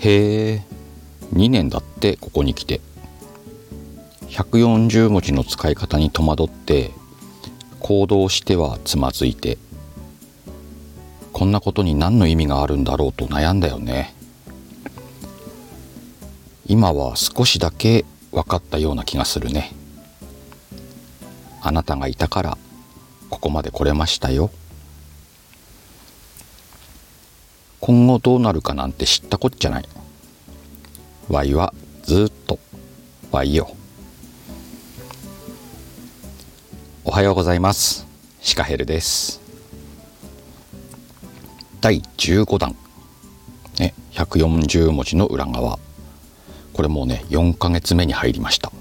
へえ2年だってここに来て。140文字の使い方に戸惑って行動してはつまずいて。こんなことに何の意味があるんだろうと悩んだよね。今は少しだけ分かったような気がするね。あなたがいたからここまで来れましたよ。今後どうなるかなんて知ったこっちゃない。わいはずっとわいよ。おはようございます。シカヘルです。第15弾。ね140文字の裏側。これもうね4ヶ月目に入りました。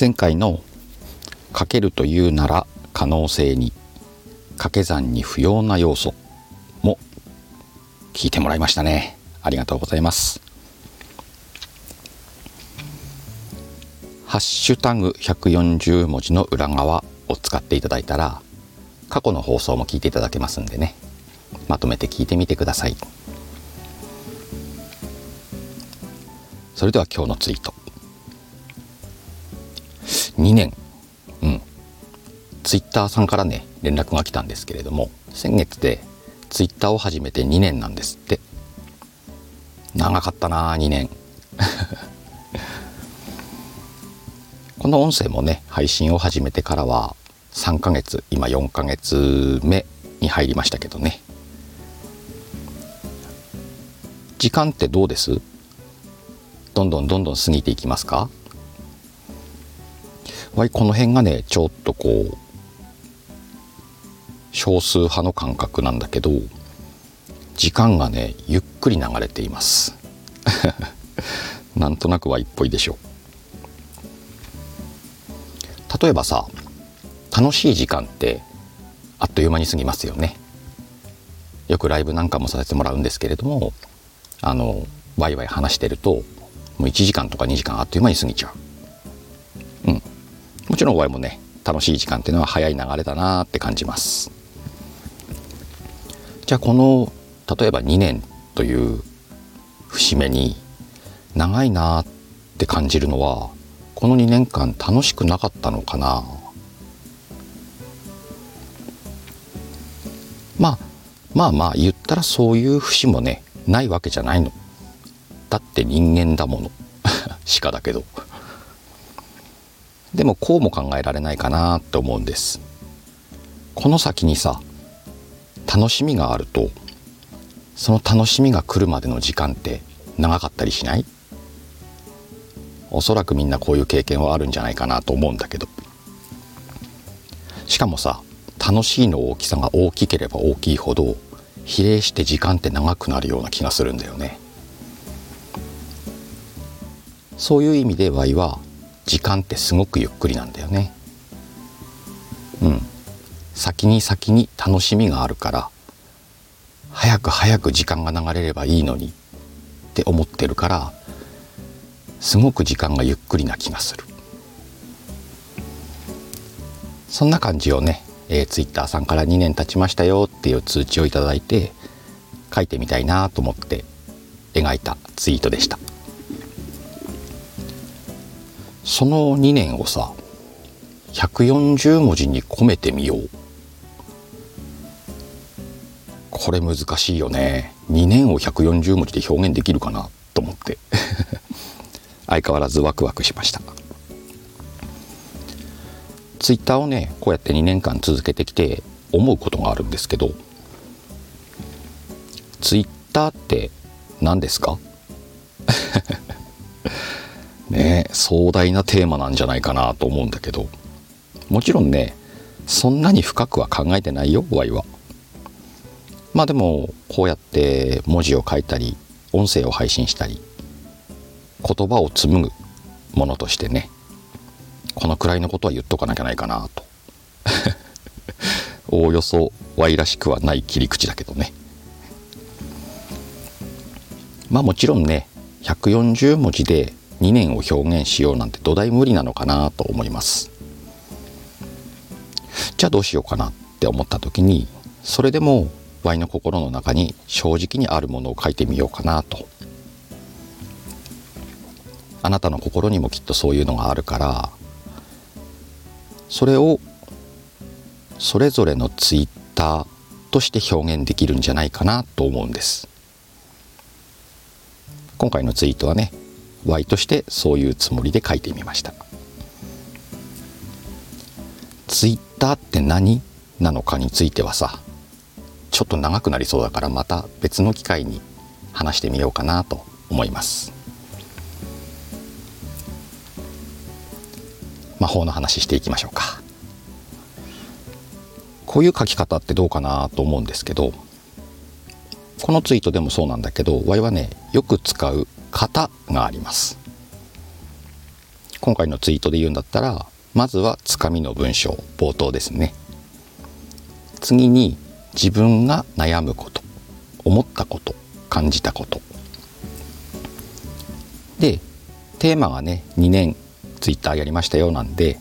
前回の「かけるというなら可能性に掛け算に不要な要素」も聞いてもらいましたね。ありがとうございます。ハッシュタグ140文字の裏側を使っていただいたら過去の放送も聞いていただけますんでね。まとめて聞いてみてください。それでは今日のツイート。2年。うん。ツイッターさんからね連絡が来たんですけれども先月でツイッターを始めて2年なんですって。長かったな2年。この音声もね配信を始めてからは3ヶ月今4ヶ月目に入りましたけどね。時間ってどうです？どんどんどんどん過ぎていきますか？わいこの辺がねちょっとこう少数派の感覚なんだけど時間がねゆっくり流れています。なんとなくは一っぽいでしょう。例えばさ楽しい時間ってあっという間に過ぎますよね。よくライブなんかもさせてもらうんですけれどもあのワイワイ話してるともう1時間とか2時間あっという間に過ぎちゃう。うん。もちろんワイもね楽しい時間っていうのは早い流れだなって感じます。じゃあこの例えば2年という節目に長いなって感じるのはこの2年間楽しくなかったのかな。まあまあまあ言ったらそういう節もねないわけじゃないの。だって人間だもの。鹿だけど。でもこうも考えられないかなって思うんです。この先にさ楽しみがあるとその楽しみが来るまでの時間って長かったりしない？おそらくみんなこういう経験はあるんじゃないかなと思うんだけど。しかもさ楽しいの大きさが大きければ大きいほど比例して時間って長くなるような気がするんだよね。そういう意味で Y は時間ってすごくゆっくりなんだよね。うん。先に先に楽しみがあるから早く早く時間が流れればいいのにって思ってるからすごく時間がゆっくりな気がする。そんな感じをね、えー、ツイッターさんから2年経ちましたよっていう通知をいただいて書いてみたいなと思って描いたツイートでした。その2年をさ140文字に込めてみよう。これ難しいよね。2年を140文字で表現できるかなと思って。相変わらずワクワクしました。ツイッターをねこうやって2年間続けてきて思うことがあるんですけどツイッターって何ですか？ね壮大なテーマなんじゃないかなと思うんだけど。もちろんねそんなに深くは考えてないよワイは。まあでもこうやって文字を書いたり音声を配信したり言葉を紡ぐものとしてねこのくらいのことは言っとかなきゃないかなと。おおよそワイらしくはない切り口だけどね。まあもちろんね140文字で2年を表現しようなんて土台無理なのかなと思います。じゃあどうしようかなって思った時にそれでもワイの心の中に正直にあるものを書いてみようかなと。あなたの心にもきっとそういうのがあるからそれをそれぞれのツイッターとして表現できるんじゃないかなと思うんです。今回のツイートはね Y としてそういうつもりで書いてみました。ツイッターって何なのかについてはさちょっと長くなりそうだからまた別の機会に話してみようかなと思います。魔法の話していきましょうか。こういう書き方ってどうかなと思うんですけどこのツイートでもそうなんだけど Y はねよく使う型があります。今回のツイートで言うんだったらまずはつかみの文章冒頭ですね。次に自分が悩むこと思ったこと感じたこと。でテーマがね2年ツイッターやりましたよなんで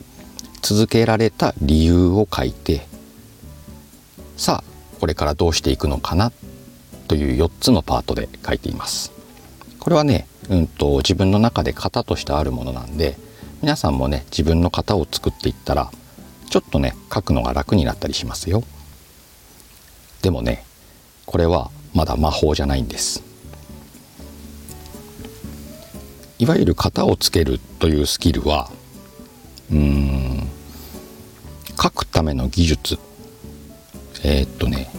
続けられた理由を書いてさあこれからどうしていくのかなという4つのパートで書いています。これはね、うんと、自分の中で型としてあるものなんで皆さんもね自分の型を作っていったらちょっとね書くのが楽になったりしますよ。でもねこれはまだ魔法じゃないんです。いわゆる型をつけるというスキルはうん書くための技術えー、っとね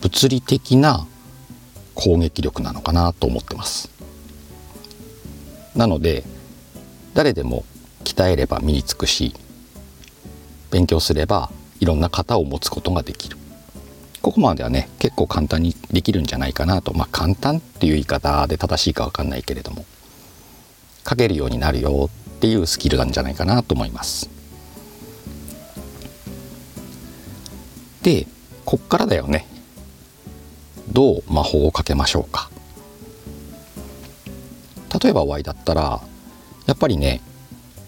物理的な攻撃力なのかなと思ってます。なので誰でも鍛えれば身につくし勉強すればいろんな型を持つことができる。ここまではね結構簡単にできるんじゃないかなと。まあ簡単っていう言い方で正しいか分かんないけれども。書けるようになるよっていうスキルなんじゃないかなと思います。でこっからだよね。どう魔法をかけましょうか。例えば Y だったらやっぱりね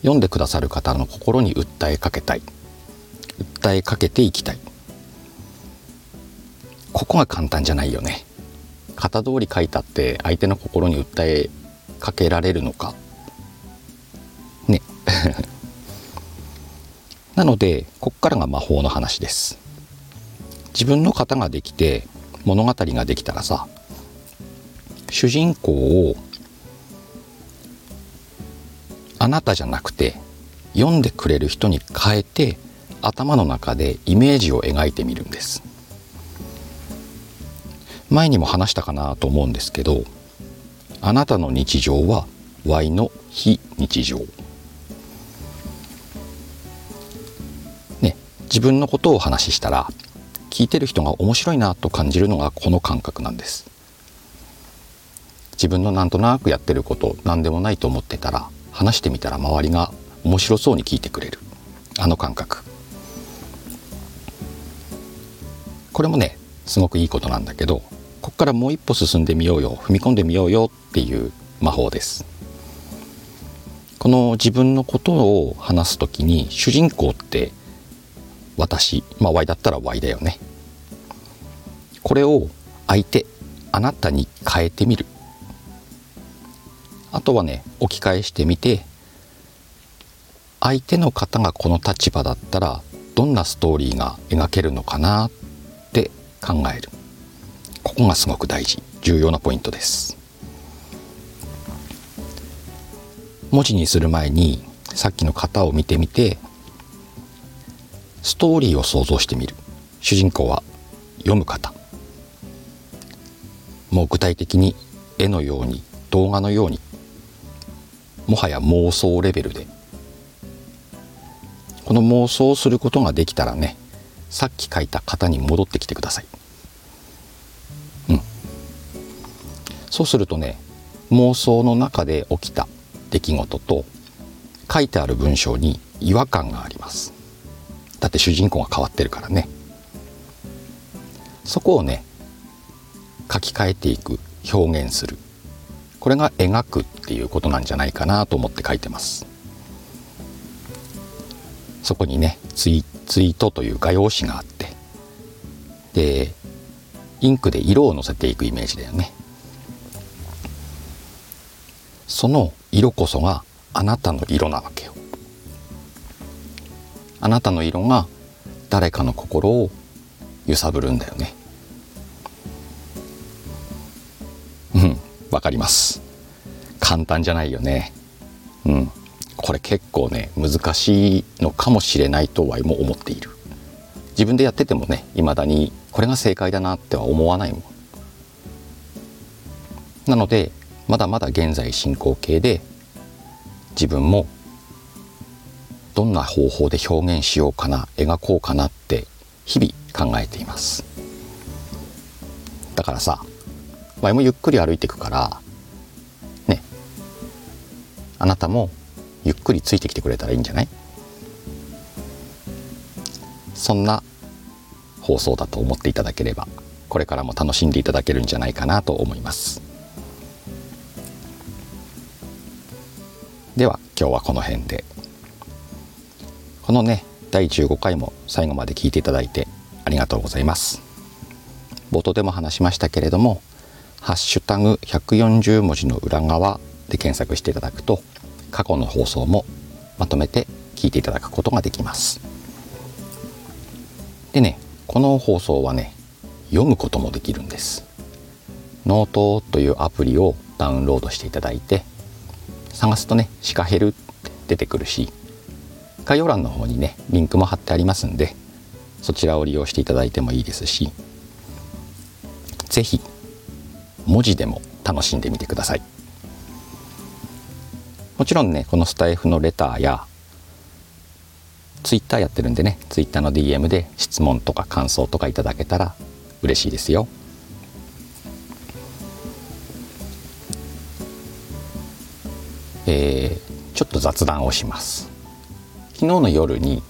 読んでくださる方の心に訴えかけたい。訴えかけていきたい。ここが簡単じゃないよね。型通り書いたって相手の心に訴えかけられるのか。ね。なのでこっからが魔法の話です。自分の型ができて物語ができたらさ主人公をあなたじゃなくて読んでくれる人に変えて頭の中でイメージを描いてみるんです。前にも話したかなと思うんですけどあなたの日常は Y の非日常。ね自分のことを話したら聞いてる人が面白いなと感じるのがこの感覚なんです。自分のなんとなくやってること何でもないと思ってたら話してみたら周りが面白そうに聞いてくれる。あの感覚。これもねすごくいいことなんだけどからもう一歩進んでみようよ踏み込んでみようよっていう魔法です。この自分のことを話す時に主人公って私まあ Y だったら Y だよね。これを相手あなたに変えてみる。あとはね置き換えしてみて相手の方がこの立場だったらどんなストーリーが描けるのかなって考える。ここがすごく大事重要なポイントです。文字にする前にさっきの型を見てみてストーリーを想像してみる。主人公は読む方もう具体的に絵のように動画のようにもはや妄想レベルで。この妄想をすることができたらねさっき書いた型に戻ってきてください。そうするとね妄想の中で起きた出来事と書いてある文章に違和感があります。だって主人公が変わってるからね。そこをね書き換えていく表現する。これが描くっていうことなんじゃないかなと思って書いてます。そこにねツイツイートという画用紙があって。でインクで色をのせていくイメージだよね。その色こそがあなたの色なわけよ。あなたの色が誰かの心を揺さぶるんだよね。うんわかります。簡単じゃないよね。うんこれ結構ね難しいのかもしれないとはも思っている。自分でやっててもね未だにこれが正解だなっては思わないもん。なのでまだまだ現在進行形で自分もどんな方法で表現しようかな描こうかなって日々考えています。だからさ前もゆっくり歩いていくからねあなたもゆっくりついてきてくれたらいいんじゃない？そんな放送だと思っていただければこれからも楽しんでいただけるんじゃないかなと思います。では今日はこの辺で。このね第15回も最後まで聞いていただいてありがとうございます。冒頭でも話しましたけれども「ハッシュタグ #140 文字の裏側」で検索していただくと過去の放送もまとめて聞いていただくことができます。でねこの放送はね読むこともできるんです。ノートというアプリをダウンロードしていただいて探すとねシカヘルって出てくるし概要欄の方にねリンクも貼ってありますんでそちらを利用していただいてもいいですし是非文字でも楽しんでみてください。もちろんねこのスタイフのレターやツイッターやってるんでねツイッターの DM で質問とか感想とかいただけたら嬉しいですよ。えー、ちょっと雑談をします。昨日の夜に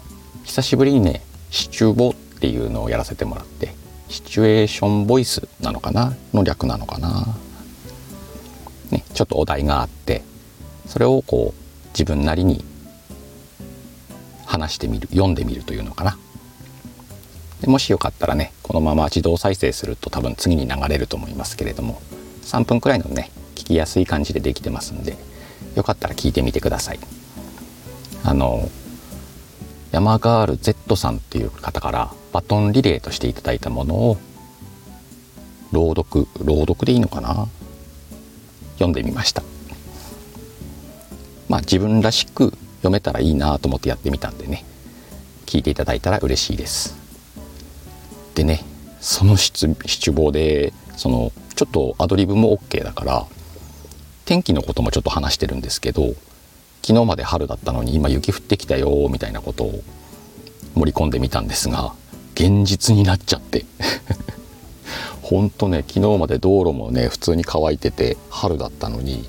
久しぶりにねシチューボっていうのをやらせてもらってシチュエーションボイスなのかな？の略なのかな？ねちょっとお題があってそれをこう自分なりに話してみる読んでみるというのかな？でもしよかったらねこのまま自動再生すると多分次に流れると思いますけれども3分くらいのね聞きやすい感じでできてますんでよかったら聞いてみてください。あの山ガール Z さんっていう方からバトンリレーとしていただいたものを朗読朗読でいいのかな？読んでみました。まあ自分らしく読めたらいいなと思ってやってみたんでね。聞いていただいたら嬉しいです。でねその出出望でそのちょっとアドリブも OK だから天気のこともちょっと話してるんですけど昨日まで春だったのに今雪降ってきたよみたいなことを盛り込んでみたんですが現実になっちゃって。ほんとね昨日まで道路もね普通に乾いてて春だったのに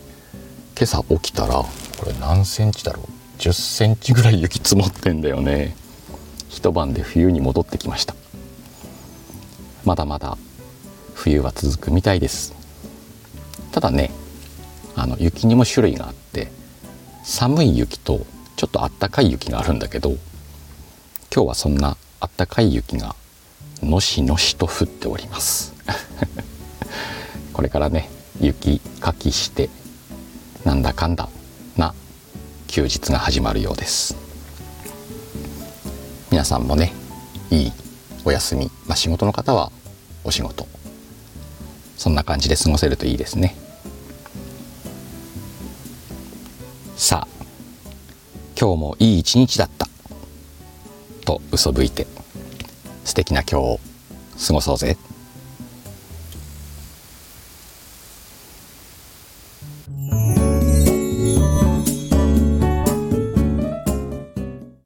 今朝起きたらこれ何センチだろう？10センチぐらい雪積もってんだよね。一晩で冬に戻ってきました。まだまだ冬は続くみたいです。ただねあの雪にも種類があって寒い雪とちょっとあったかい雪があるんだけど今日はそんなあったかい雪がのしのしと降っております。これからね雪かきしてなんだかんだな休日が始まるようです。皆さんもねいいお休み、まあ、仕事の方はお仕事。そんな感じで過ごせるといいですね。今日もいい一日だったと嘘吹いて素敵な今日を過ごそうぜ。